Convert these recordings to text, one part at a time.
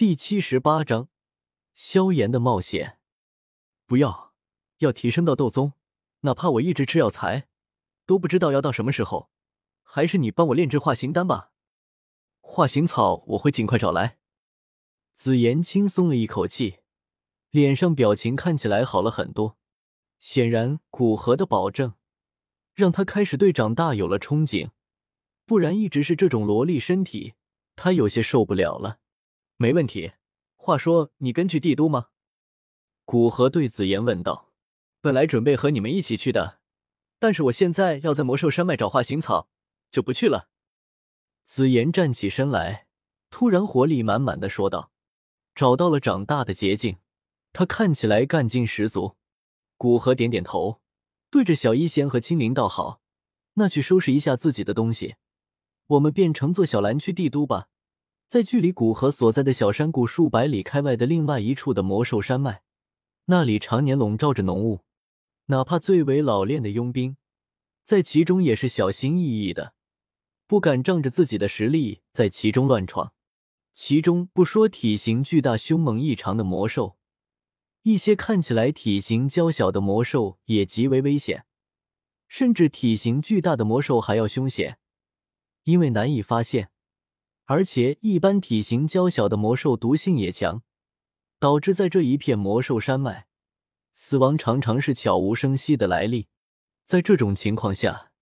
第七十八章，萧炎的冒险。不要，要提升到斗宗，哪怕我一直吃药材，都不知道要到什么时候。还是你帮我炼制化形丹吧，化形草我会尽快找来。紫妍轻松了一口气，脸上表情看起来好了很多。显然，古河的保证让他开始对长大有了憧憬，不然一直是这种萝莉身体，他有些受不了了。没问题。话说，你跟去帝都吗？古河对紫妍问道。本来准备和你们一起去的，但是我现在要在魔兽山脉找化形草。就不去了。紫妍站起身来，突然活力满满的说道：“找到了长大的捷径，他看起来干劲十足。”古河点点头，对着小一仙和青灵道：“好，那去收拾一下自己的东西，我们便乘坐小蓝去帝都吧。在距离古河所在的小山谷数百里开外的另外一处的魔兽山脉，那里常年笼罩着浓雾，哪怕最为老练的佣兵，在其中也是小心翼翼的。”不敢仗着自己的实力在其中乱闯，其中不说体型巨大、凶猛异常的魔兽，一些看起来体型娇小的魔兽也极为危险，甚至体型巨大的魔兽还要凶险，因为难以发现，而且一般体型娇小的魔兽毒性也强，导致在这一片魔兽山脉，死亡常常是悄无声息的来历。在这种情况下。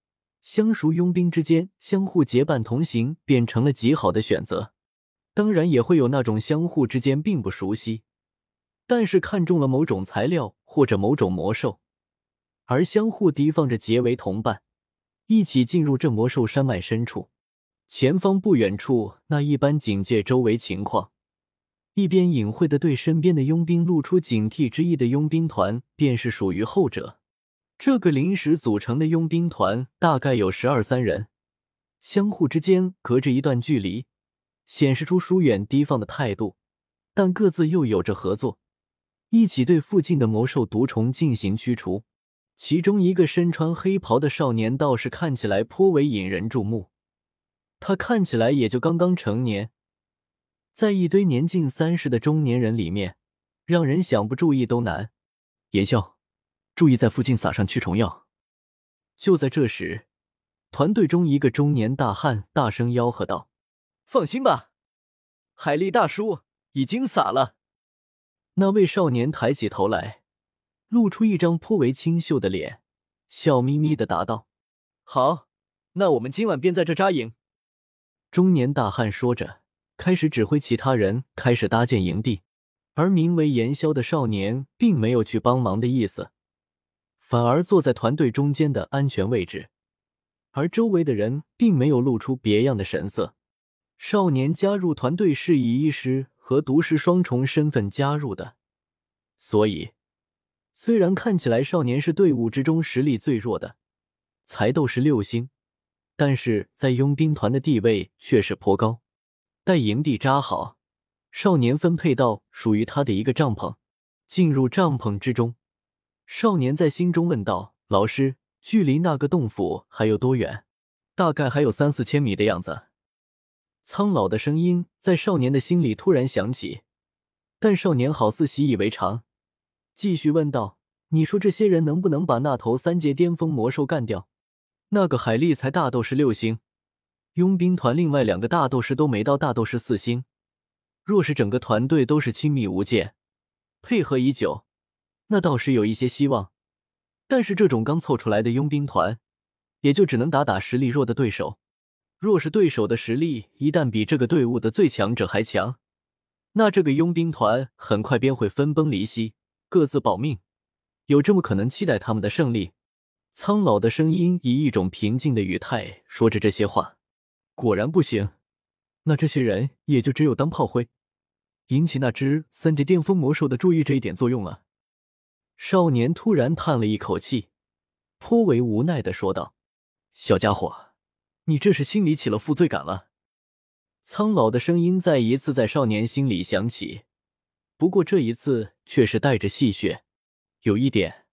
相熟佣兵之间相互结伴同行，便成了极好的选择。当然，也会有那种相互之间并不熟悉，但是看中了某种材料或者某种魔兽，而相互提防着结为同伴，一起进入这魔兽山脉深处。前方不远处，那一般警戒周围情况，一边隐晦的对身边的佣兵露出警惕之意的佣兵团，便是属于后者。这个临时组成的佣兵团大概有十二三人，相互之间隔着一段距离，显示出疏远提防的态度，但各自又有着合作，一起对附近的魔兽毒虫进行驱除。其中一个身穿黑袍的少年倒是看起来颇为引人注目，他看起来也就刚刚成年，在一堆年近三十的中年人里面，让人想不注意都难。言笑。注意在附近撒上驱虫药。就在这时，团队中一个中年大汉大声吆喝道：“放心吧，海力大叔已经撒了。”那位少年抬起头来，露出一张颇为清秀的脸，笑眯眯的答道：“好，那我们今晚便在这扎营。”中年大汉说着，开始指挥其他人开始搭建营地，而名为严萧的少年并没有去帮忙的意思。反而坐在团队中间的安全位置，而周围的人并没有露出别样的神色。少年加入团队是以医师和毒师双重身份加入的，所以虽然看起来少年是队伍之中实力最弱的，才斗士六星，但是在佣兵团的地位却是颇高。待营地扎好，少年分配到属于他的一个帐篷，进入帐篷之中。少年在心中问道：“老师，距离那个洞府还有多远？大概还有三四千米的样子。”苍老的声音在少年的心里突然响起，但少年好似习以为常，继续问道：“你说这些人能不能把那头三阶巅峰魔兽干掉？那个海力才大斗士六星，佣兵团另外两个大斗士都没到大斗士四星。若是整个团队都是亲密无间，配合已久。”那倒是有一些希望，但是这种刚凑出来的佣兵团，也就只能打打实力弱的对手。若是对手的实力一旦比这个队伍的最强者还强，那这个佣兵团很快便会分崩离析，各自保命。有这么可能期待他们的胜利？苍老的声音以一种平静的语态说着这些话。果然不行，那这些人也就只有当炮灰，引起那只三阶巅峰魔兽的注意这一点作用了。少年突然叹了一口气，颇为无奈的说道：“小家伙，你这是心里起了负罪感了。”苍老的声音再一次在少年心里响起，不过这一次却是带着戏谑：“有一点，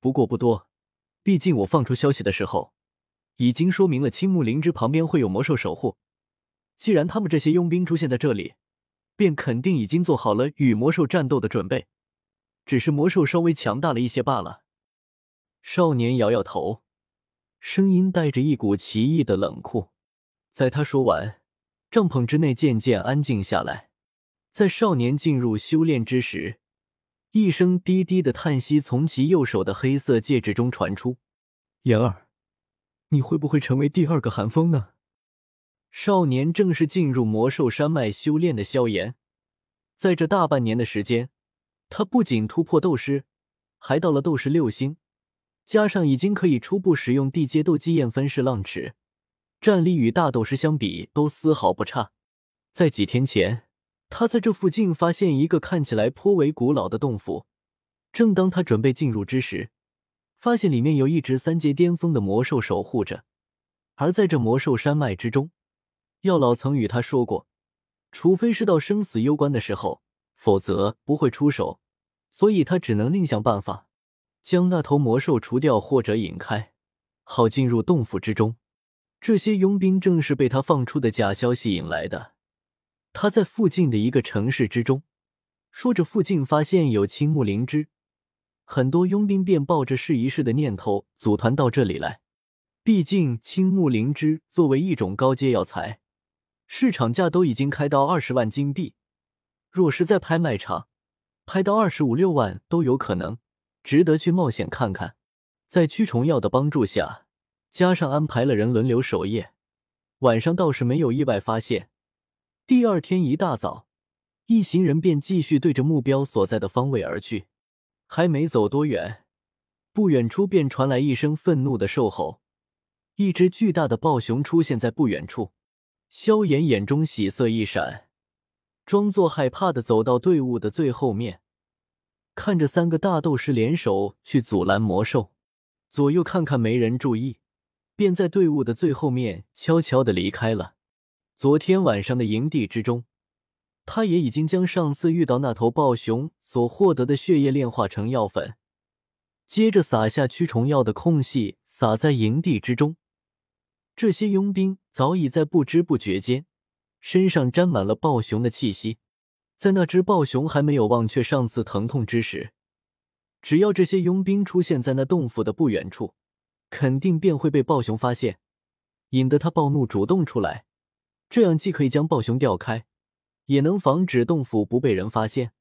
不过不多。毕竟我放出消息的时候，已经说明了青木灵芝旁边会有魔兽守护。既然他们这些佣兵出现在这里，便肯定已经做好了与魔兽战斗的准备，只是魔兽稍微强大了一些罢了。少年摇摇头，声音带着一股奇异的冷酷。在他说完，帐篷之内渐渐安静下来。在少年进入修炼之时，一声低低的叹息从其右手的黑色戒指中传出：“言儿，你会不会成为第二个寒风呢？”少年正是进入魔兽山脉修炼的萧炎，在这大半年的时间，他不仅突破斗师，还到了斗士六星，加上已经可以初步使用地阶斗技焰分式浪尺，战力与大斗师相比都丝毫不差。在几天前。他在这附近发现一个看起来颇为古老的洞府，正当他准备进入之时，发现里面有一只三阶巅峰的魔兽守护着。而在这魔兽山脉之中，药老曾与他说过，除非是到生死攸关的时候，否则不会出手。所以他只能另想办法，将那头魔兽除掉或者引开，好进入洞府之中。这些佣兵正是被他放出的假消息引来的。他在附近的一个城市之中，说着附近发现有青木灵芝，很多佣兵便抱着试一试的念头组团到这里来。毕竟青木灵芝作为一种高阶药材，市场价都已经开到二十万金币，若是在拍卖场拍到二十五六万都有可能，值得去冒险看看。在驱虫药的帮助下，加上安排了人轮流守夜，晚上倒是没有意外发现。第二天一大早，一行人便继续对着目标所在的方位而去。还没走多远，不远处便传来一声愤怒的兽吼，一只巨大的暴熊出现在不远处。萧炎眼中喜色一闪，装作害怕的走到队伍的最后面，看着三个大斗士联手去阻拦魔兽，左右看看没人注意，便在队伍的最后面悄悄的离开了。昨天晚上的营地之中，他也已经将上次遇到那头暴熊所获得的血液炼化成药粉，接着撒下驱虫药的空隙，撒在营地之中。这些佣兵早已在不知不觉间身上沾满了暴熊的气息，在那只暴熊还没有忘却上次疼痛之时，只要这些佣兵出现在那洞府的不远处，肯定便会被暴熊发现，引得他暴怒，主动出来。这样既可以将暴熊调开，也能防止洞府不被人发现。